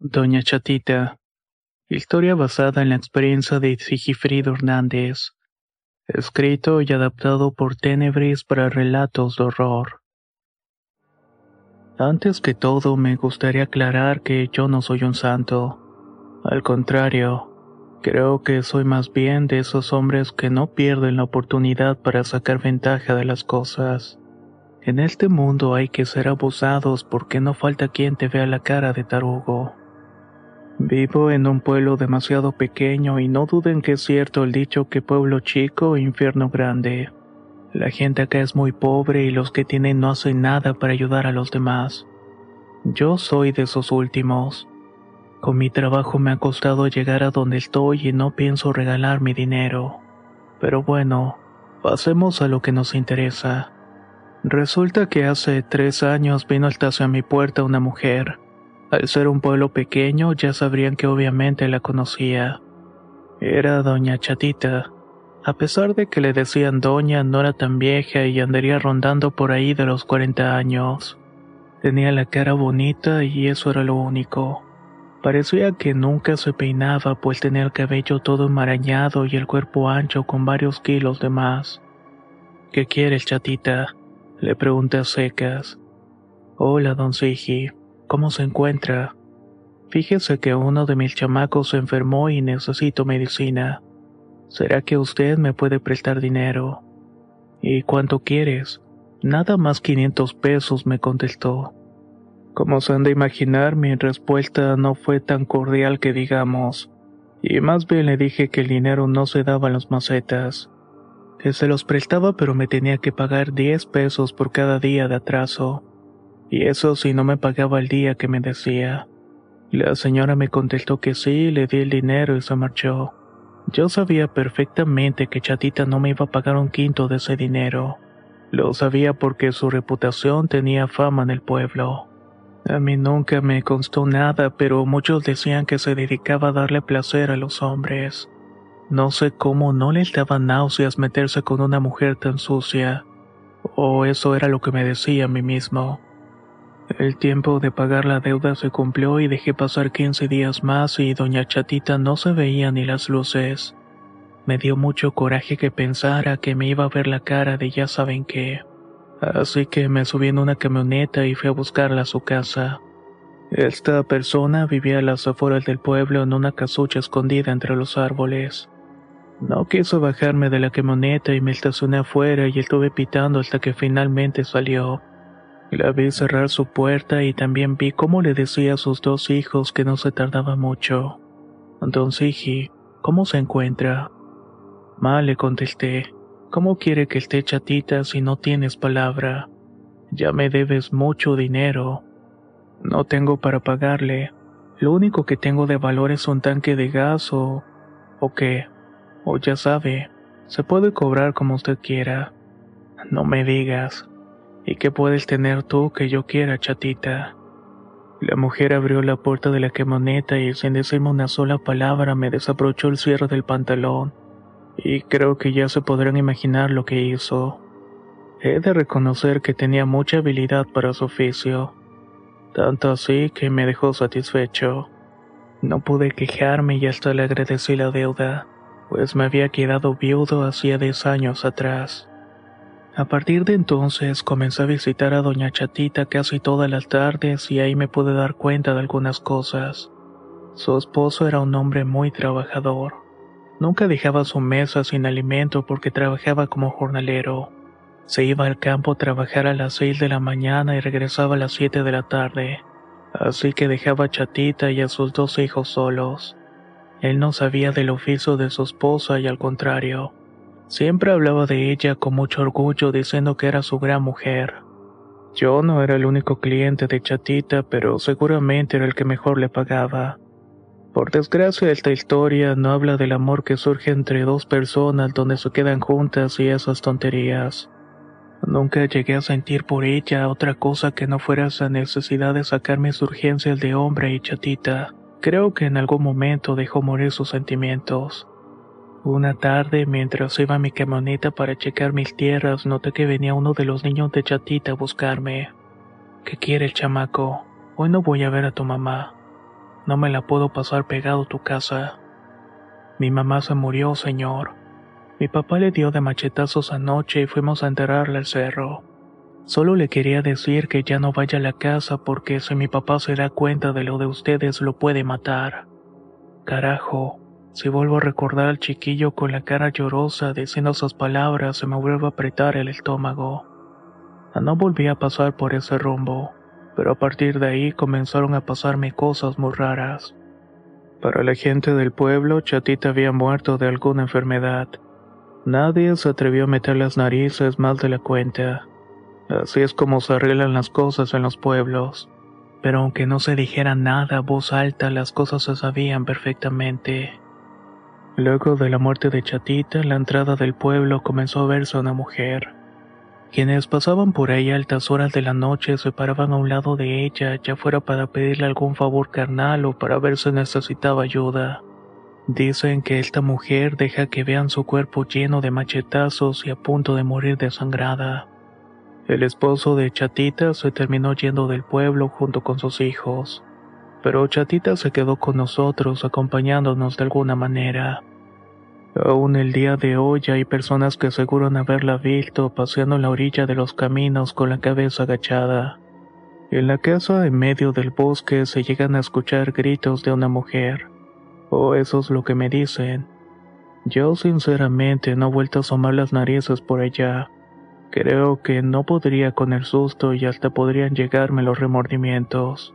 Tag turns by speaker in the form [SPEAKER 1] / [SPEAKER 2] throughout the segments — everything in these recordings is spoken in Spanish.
[SPEAKER 1] Doña Chatita. Historia basada en la experiencia de Sigifrido Hernández. Escrito y adaptado por Tenebris para relatos de horror. Antes que todo, me gustaría aclarar que yo no soy un santo. Al contrario, creo que soy más bien de esos hombres que no pierden la oportunidad para sacar ventaja de las cosas. En este mundo hay que ser abusados porque no falta quien te vea la cara de tarugo. Vivo en un pueblo demasiado pequeño y no duden que es cierto el dicho que pueblo chico, infierno grande. La gente acá es muy pobre y los que tienen no hacen nada para ayudar a los demás. Yo soy de esos últimos. Con mi trabajo me ha costado llegar a donde estoy y no pienso regalar mi dinero. Pero bueno, pasemos a lo que nos interesa. Resulta que hace tres años vino hasta hacia mi puerta una mujer. Al ser un pueblo pequeño ya sabrían que obviamente la conocía. Era doña Chatita. A pesar de que le decían doña, no era tan vieja y andaría rondando por ahí de los 40 años. Tenía la cara bonita y eso era lo único. Parecía que nunca se peinaba pues tenía el cabello todo enmarañado y el cuerpo ancho con varios kilos de más. ¿Qué quieres, chatita? Le pregunté a secas. Hola, don Sigi. ¿Cómo se encuentra? Fíjese que uno de mis chamacos se enfermó y necesito medicina. ¿Será que usted me puede prestar dinero? ¿Y cuánto quieres? Nada más 500 pesos, me contestó. Como se han de imaginar, mi respuesta no fue tan cordial que digamos, y más bien le dije que el dinero no se daba en las macetas, que se los prestaba pero me tenía que pagar 10 pesos por cada día de atraso. Y eso si no me pagaba el día que me decía. La señora me contestó que sí, le di el dinero y se marchó. Yo sabía perfectamente que Chatita no me iba a pagar un quinto de ese dinero. Lo sabía porque su reputación tenía fama en el pueblo. A mí nunca me constó nada, pero muchos decían que se dedicaba a darle placer a los hombres. No sé cómo no les daba náuseas meterse con una mujer tan sucia. O eso era lo que me decía a mí mismo. El tiempo de pagar la deuda se cumplió y dejé pasar 15 días más y doña Chatita no se veía ni las luces. Me dio mucho coraje que pensara que me iba a ver la cara de ya saben qué. Así que me subí en una camioneta y fui a buscarla a su casa. Esta persona vivía a las afueras del pueblo en una casucha escondida entre los árboles. No quiso bajarme de la camioneta y me estacioné afuera y estuve pitando hasta que finalmente salió. La vi cerrar su puerta y también vi cómo le decía a sus dos hijos que no se tardaba mucho. Don Sigi, ¿cómo se encuentra? Mal le contesté. ¿Cómo quiere que esté chatita si no tienes palabra? Ya me debes mucho dinero. No tengo para pagarle. Lo único que tengo de valor es un tanque de gas o... o qué. O ya sabe, se puede cobrar como usted quiera. No me digas. ¿Y qué puedes tener tú que yo quiera, chatita? La mujer abrió la puerta de la camioneta y sin decirme una sola palabra me desabrochó el cierre del pantalón. Y creo que ya se podrán imaginar lo que hizo. He de reconocer que tenía mucha habilidad para su oficio. Tanto así que me dejó satisfecho. No pude quejarme y hasta le agradecí la deuda, pues me había quedado viudo hacía 10 años atrás. A partir de entonces comencé a visitar a doña Chatita casi todas las tardes y ahí me pude dar cuenta de algunas cosas. Su esposo era un hombre muy trabajador. Nunca dejaba su mesa sin alimento porque trabajaba como jornalero. Se iba al campo a trabajar a las seis de la mañana y regresaba a las siete de la tarde. así que dejaba a Chatita y a sus dos hijos solos. Él no sabía del oficio de su esposa y al contrario, siempre hablaba de ella con mucho orgullo diciendo que era su gran mujer. Yo no era el único cliente de Chatita, pero seguramente era el que mejor le pagaba. Por desgracia, esta historia no habla del amor que surge entre dos personas donde se quedan juntas y esas tonterías. Nunca llegué a sentir por ella otra cosa que no fuera esa necesidad de sacar mis urgencias de hombre y chatita. Creo que en algún momento dejó morir sus sentimientos. Una tarde, mientras iba a mi camioneta para checar mis tierras, noté que venía uno de los niños de chatita a buscarme. ¿Qué quiere el chamaco? Hoy no voy a ver a tu mamá. No me la puedo pasar pegado a tu casa. Mi mamá se murió, señor. Mi papá le dio de machetazos anoche y fuimos a enterrarla al cerro. Solo le quería decir que ya no vaya a la casa porque si mi papá se da cuenta de lo de ustedes lo puede matar. Carajo, si vuelvo a recordar al chiquillo con la cara llorosa diciendo esas palabras se me vuelve a apretar el estómago. No volví a pasar por ese rumbo, pero a partir de ahí comenzaron a pasarme cosas muy raras. Para la gente del pueblo, Chatita había muerto de alguna enfermedad Nadie se atrevió a meter las narices más de la cuenta. Así es como se arreglan las cosas en los pueblos. Pero aunque no se dijera nada a voz alta, las cosas se sabían perfectamente. Luego de la muerte de Chatita, la entrada del pueblo comenzó a verse una mujer. Quienes pasaban por ahí a altas horas de la noche se paraban a un lado de ella, ya fuera para pedirle algún favor carnal o para ver si necesitaba ayuda. Dicen que esta mujer deja que vean su cuerpo lleno de machetazos y a punto de morir desangrada. El esposo de Chatita se terminó yendo del pueblo junto con sus hijos, pero Chatita se quedó con nosotros acompañándonos de alguna manera. Aún el día de hoy hay personas que aseguran haberla visto paseando en la orilla de los caminos con la cabeza agachada. En la casa en medio del bosque se llegan a escuchar gritos de una mujer. O eso es lo que me dicen. Yo sinceramente no he vuelto a asomar las narices por allá. Creo que no podría con el susto y hasta podrían llegarme los remordimientos.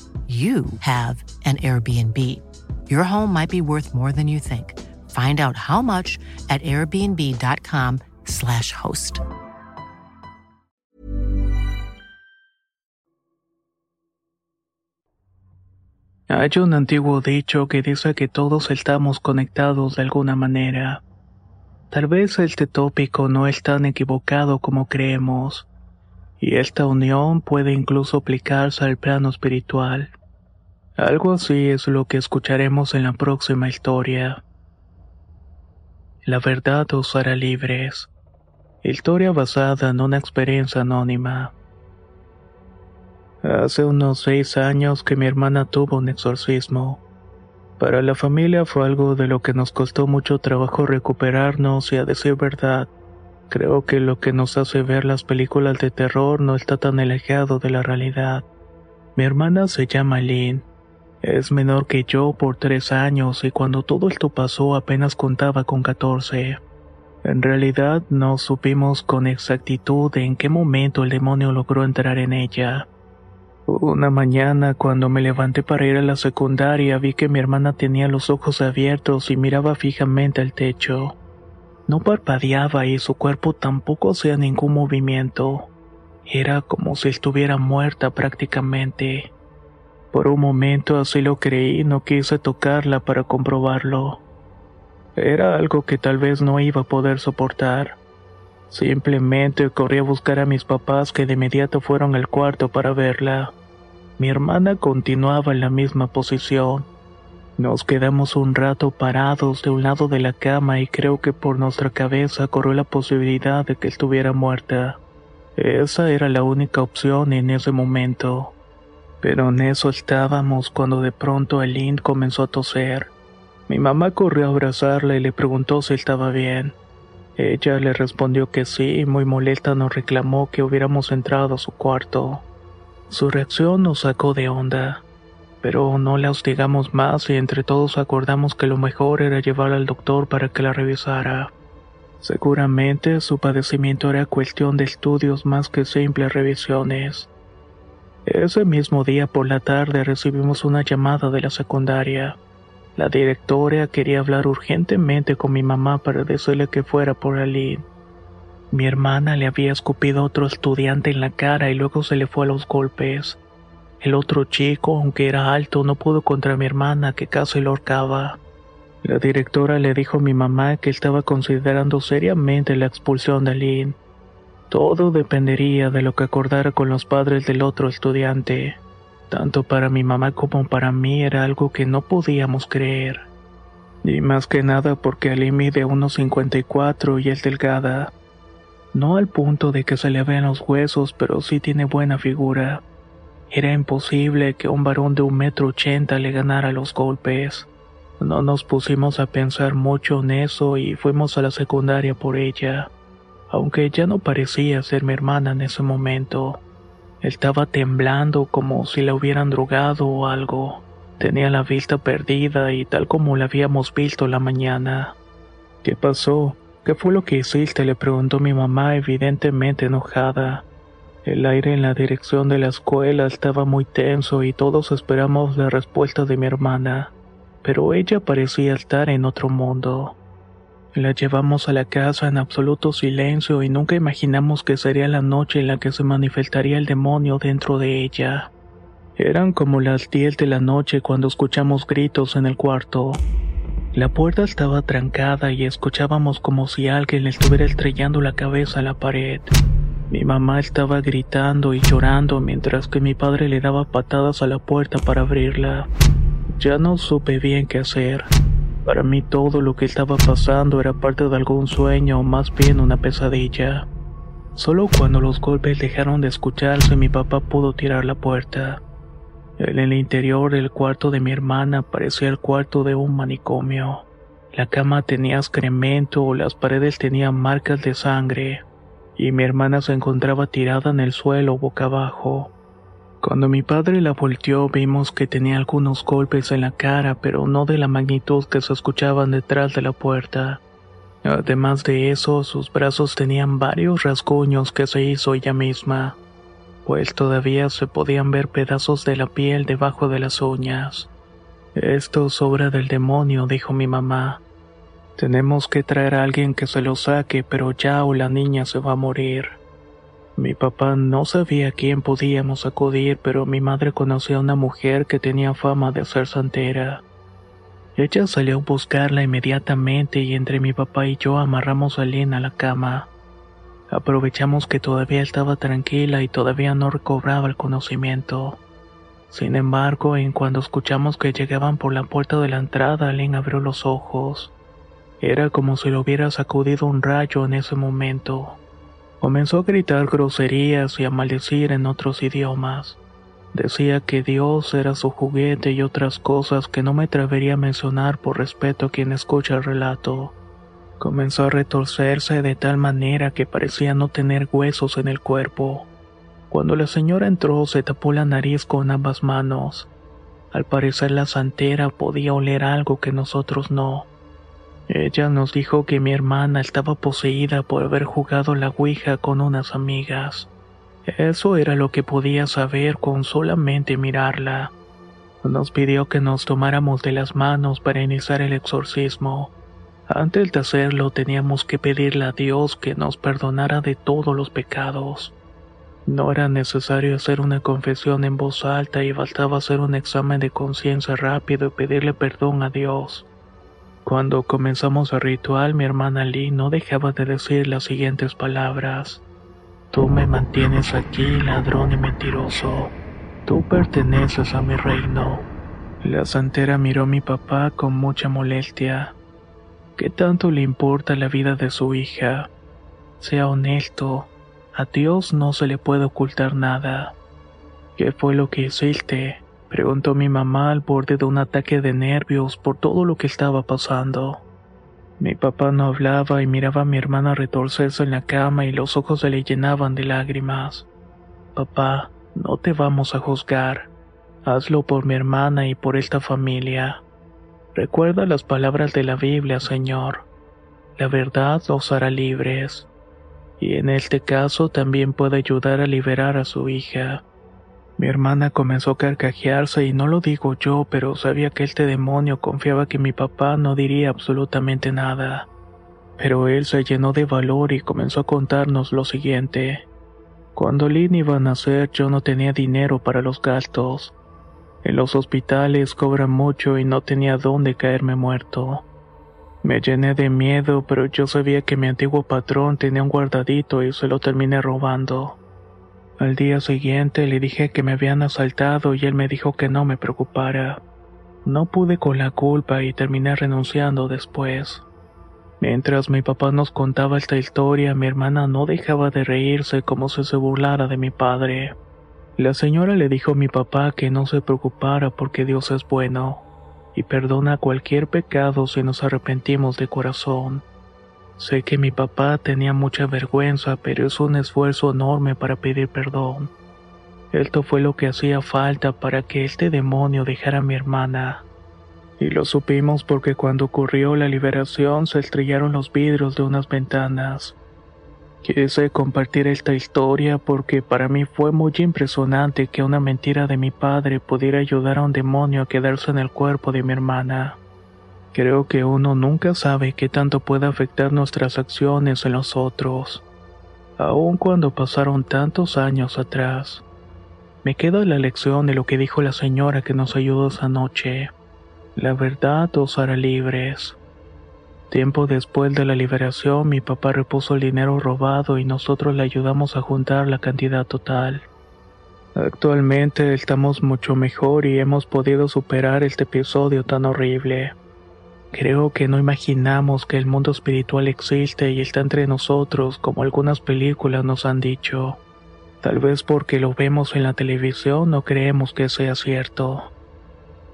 [SPEAKER 2] you have an Airbnb. Your home might be worth more than you think. Find out how much at airbnb.com/slash host.
[SPEAKER 1] Hay un antiguo dicho que dice que todos estamos conectados de alguna manera. Tal vez este tópico no es tan equivocado como creemos, y esta unión puede incluso aplicarse al plano espiritual. Algo así es lo que escucharemos en la próxima historia. La verdad os hará libres. Historia basada en una experiencia anónima. Hace unos seis años que mi hermana tuvo un exorcismo. Para la familia fue algo de lo que nos costó mucho trabajo recuperarnos y a decir verdad, creo que lo que nos hace ver las películas de terror no está tan alejado de la realidad. Mi hermana se llama Lynn. Es menor que yo por tres años y cuando todo esto pasó apenas contaba con 14. En realidad no supimos con exactitud en qué momento el demonio logró entrar en ella. Una mañana cuando me levanté para ir a la secundaria vi que mi hermana tenía los ojos abiertos y miraba fijamente al techo. No parpadeaba y su cuerpo tampoco hacía ningún movimiento. Era como si estuviera muerta prácticamente. Por un momento así lo creí y no quise tocarla para comprobarlo. Era algo que tal vez no iba a poder soportar. Simplemente corrí a buscar a mis papás que de inmediato fueron al cuarto para verla. Mi hermana continuaba en la misma posición. Nos quedamos un rato parados de un lado de la cama y creo que por nuestra cabeza corrió la posibilidad de que estuviera muerta. Esa era la única opción en ese momento. Pero en eso estábamos cuando de pronto Aline comenzó a toser. Mi mamá corrió a abrazarla y le preguntó si estaba bien. Ella le respondió que sí y muy molesta nos reclamó que hubiéramos entrado a su cuarto. Su reacción nos sacó de onda pero no la hostigamos más y entre todos acordamos que lo mejor era llevarla al doctor para que la revisara. Seguramente su padecimiento era cuestión de estudios más que simples revisiones. Ese mismo día por la tarde recibimos una llamada de la secundaria. La directora quería hablar urgentemente con mi mamá para decirle que fuera por Aline. Mi hermana le había escupido a otro estudiante en la cara y luego se le fue a los golpes. El otro chico, aunque era alto, no pudo contra mi hermana, que casi lo ahorcaba. La directora le dijo a mi mamá que estaba considerando seriamente la expulsión de Aline. Todo dependería de lo que acordara con los padres del otro estudiante. Tanto para mi mamá como para mí era algo que no podíamos creer. Y más que nada porque Aline mide 1,54 y es delgada. No al punto de que se le vean los huesos, pero sí tiene buena figura. Era imposible que un varón de un metro ochenta le ganara los golpes. No nos pusimos a pensar mucho en eso y fuimos a la secundaria por ella, aunque ya no parecía ser mi hermana en ese momento. Estaba temblando como si la hubieran drogado o algo. Tenía la vista perdida y tal como la habíamos visto la mañana. ¿Qué pasó? ¿Qué fue lo que hiciste? le preguntó mi mamá evidentemente enojada. El aire en la dirección de la escuela estaba muy tenso y todos esperamos la respuesta de mi hermana, pero ella parecía estar en otro mundo. La llevamos a la casa en absoluto silencio y nunca imaginamos que sería la noche en la que se manifestaría el demonio dentro de ella. Eran como las 10 de la noche cuando escuchamos gritos en el cuarto. La puerta estaba trancada y escuchábamos como si alguien le estuviera estrellando la cabeza a la pared. Mi mamá estaba gritando y llorando mientras que mi padre le daba patadas a la puerta para abrirla. Ya no supe bien qué hacer. Para mí todo lo que estaba pasando era parte de algún sueño o más bien una pesadilla. Solo cuando los golpes dejaron de escucharse mi papá pudo tirar la puerta. En el interior del cuarto de mi hermana parecía el cuarto de un manicomio. La cama tenía excremento, las paredes tenían marcas de sangre y mi hermana se encontraba tirada en el suelo boca abajo. Cuando mi padre la volteó vimos que tenía algunos golpes en la cara, pero no de la magnitud que se escuchaban detrás de la puerta. Además de eso, sus brazos tenían varios rasguños que se hizo ella misma, pues todavía se podían ver pedazos de la piel debajo de las uñas. Esto es obra del demonio, dijo mi mamá. Tenemos que traer a alguien que se lo saque, pero ya o la niña se va a morir. Mi papá no sabía a quién podíamos acudir, pero mi madre conocía a una mujer que tenía fama de ser santera. Ella salió a buscarla inmediatamente y entre mi papá y yo amarramos a Lynn a la cama. Aprovechamos que todavía estaba tranquila y todavía no recobraba el conocimiento. Sin embargo, en cuando escuchamos que llegaban por la puerta de la entrada, Lynn abrió los ojos. Era como si lo hubiera sacudido un rayo en ese momento. Comenzó a gritar groserías y a maldecir en otros idiomas. Decía que Dios era su juguete y otras cosas que no me atrevería a mencionar por respeto a quien escucha el relato. Comenzó a retorcerse de tal manera que parecía no tener huesos en el cuerpo. Cuando la señora entró se tapó la nariz con ambas manos. Al parecer la santera podía oler algo que nosotros no. Ella nos dijo que mi hermana estaba poseída por haber jugado la Ouija con unas amigas. Eso era lo que podía saber con solamente mirarla. Nos pidió que nos tomáramos de las manos para iniciar el exorcismo. Antes de hacerlo teníamos que pedirle a Dios que nos perdonara de todos los pecados. No era necesario hacer una confesión en voz alta y bastaba hacer un examen de conciencia rápido y pedirle perdón a Dios. Cuando comenzamos el ritual, mi hermana Lee no dejaba de decir las siguientes palabras. Tú me mantienes aquí, ladrón y mentiroso. Tú perteneces a mi reino. La santera miró a mi papá con mucha molestia. ¿Qué tanto le importa la vida de su hija? Sea honesto. A Dios no se le puede ocultar nada. ¿Qué fue lo que hiciste? Preguntó mi mamá al borde de un ataque de nervios por todo lo que estaba pasando. Mi papá no hablaba y miraba a mi hermana retorcerse en la cama y los ojos se le llenaban de lágrimas. Papá, no te vamos a juzgar. Hazlo por mi hermana y por esta familia. Recuerda las palabras de la Biblia, Señor. La verdad os hará libres. Y en este caso también puede ayudar a liberar a su hija. Mi hermana comenzó a carcajearse y no lo digo yo, pero sabía que este demonio confiaba que mi papá no diría absolutamente nada. Pero él se llenó de valor y comenzó a contarnos lo siguiente. Cuando Lynn iba a nacer yo no tenía dinero para los gastos. En los hospitales cobran mucho y no tenía dónde caerme muerto. Me llené de miedo, pero yo sabía que mi antiguo patrón tenía un guardadito y se lo terminé robando. Al día siguiente le dije que me habían asaltado y él me dijo que no me preocupara. No pude con la culpa y terminé renunciando después. Mientras mi papá nos contaba esta historia, mi hermana no dejaba de reírse como si se burlara de mi padre. La señora le dijo a mi papá que no se preocupara porque Dios es bueno y perdona cualquier pecado si nos arrepentimos de corazón. Sé que mi papá tenía mucha vergüenza, pero es un esfuerzo enorme para pedir perdón. Esto fue lo que hacía falta para que este demonio dejara a mi hermana. Y lo supimos porque cuando ocurrió la liberación se estrellaron los vidrios de unas ventanas. Quise compartir esta historia porque para mí fue muy impresionante que una mentira de mi padre pudiera ayudar a un demonio a quedarse en el cuerpo de mi hermana. Creo que uno nunca sabe qué tanto puede afectar nuestras acciones en los otros, aun cuando pasaron tantos años atrás. Me queda la lección de lo que dijo la señora que nos ayudó esa noche. La verdad os hará libres. Tiempo después de la liberación, mi papá repuso el dinero robado y nosotros le ayudamos a juntar la cantidad total. Actualmente estamos mucho mejor y hemos podido superar este episodio tan horrible. Creo que no imaginamos que el mundo espiritual existe y está entre nosotros como algunas películas nos han dicho. Tal vez porque lo vemos en la televisión no creemos que sea cierto.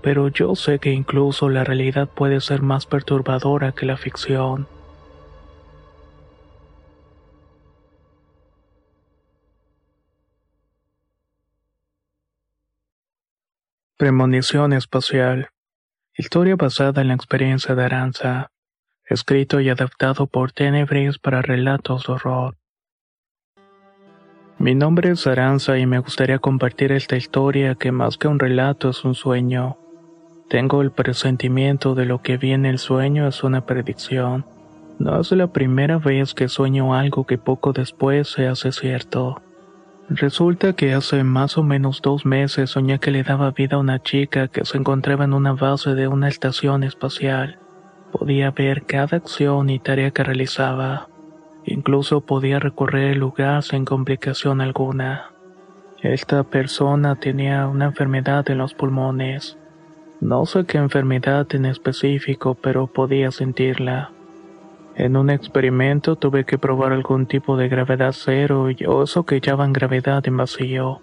[SPEAKER 1] Pero yo sé que incluso la realidad puede ser más perturbadora que la ficción. Premonición espacial Historia basada en la experiencia de Aranza. Escrito y adaptado por Tenebris para relatos de horror. Mi nombre es Aranza y me gustaría compartir esta historia que más que un relato es un sueño. Tengo el presentimiento de lo que vi en el sueño es una predicción. No es la primera vez que sueño algo que poco después se hace cierto. Resulta que hace más o menos dos meses soñé que le daba vida a una chica que se encontraba en una base de una estación espacial. Podía ver cada acción y tarea que realizaba. Incluso podía recorrer el lugar sin complicación alguna. Esta persona tenía una enfermedad en los pulmones. No sé qué enfermedad en específico, pero podía sentirla. En un experimento tuve que probar algún tipo de gravedad cero y eso que llaman gravedad en vacío.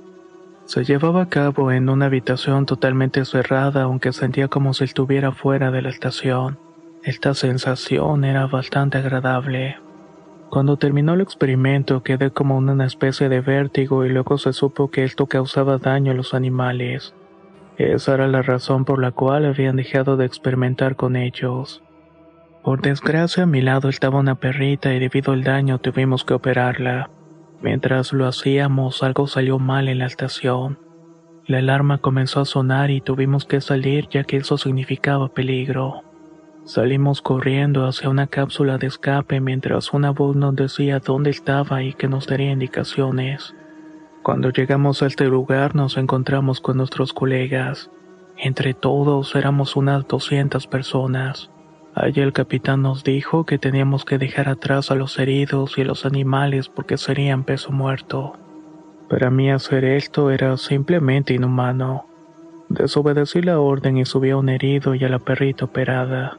[SPEAKER 1] Se llevaba a cabo en una habitación totalmente cerrada aunque sentía como si estuviera fuera de la estación. Esta sensación era bastante agradable. Cuando terminó el experimento quedé como en una especie de vértigo y luego se supo que esto causaba daño a los animales. Esa era la razón por la cual habían dejado de experimentar con ellos. Por desgracia a mi lado estaba una perrita y debido al daño tuvimos que operarla. Mientras lo hacíamos algo salió mal en la estación. La alarma comenzó a sonar y tuvimos que salir ya que eso significaba peligro. Salimos corriendo hacia una cápsula de escape mientras una voz nos decía dónde estaba y que nos daría indicaciones. Cuando llegamos a este lugar nos encontramos con nuestros colegas. Entre todos éramos unas 200 personas. Allí el capitán nos dijo que teníamos que dejar atrás a los heridos y los animales porque serían peso muerto. Para mí hacer esto era simplemente inhumano. Desobedecí la orden y subí a un herido y a la perrita operada.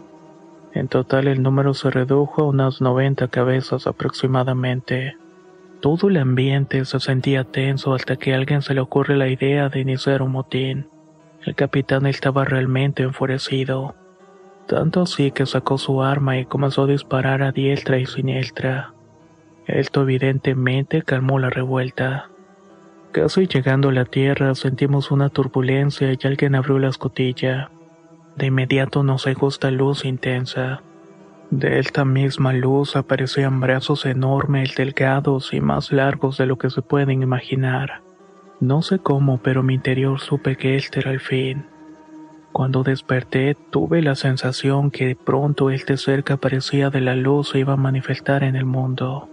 [SPEAKER 1] En total el número se redujo a unas 90 cabezas aproximadamente. Todo el ambiente se sentía tenso hasta que a alguien se le ocurre la idea de iniciar un motín. El capitán estaba realmente enfurecido. Tanto así que sacó su arma y comenzó a disparar a diestra y siniestra. Esto evidentemente calmó la revuelta. Casi llegando a la tierra sentimos una turbulencia y alguien abrió la escotilla. De inmediato nos cegó esta luz intensa. De esta misma luz aparecían brazos enormes, delgados y más largos de lo que se pueden imaginar. No sé cómo, pero mi interior supe que este era el fin. Cuando desperté, tuve la sensación que pronto este ser que aparecía de la luz se iba a manifestar en el mundo.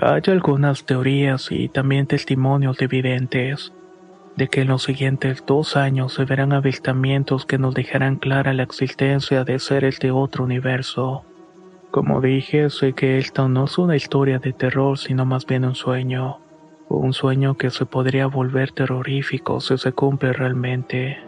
[SPEAKER 1] Hay algunas teorías y también testimonios de videntes de que en los siguientes dos años se verán avistamientos que nos dejarán clara la existencia de seres de otro universo. Como dije, sé que esto no es una historia de terror, sino más bien un sueño. Un sueño que se podría volver terrorífico si se cumple realmente.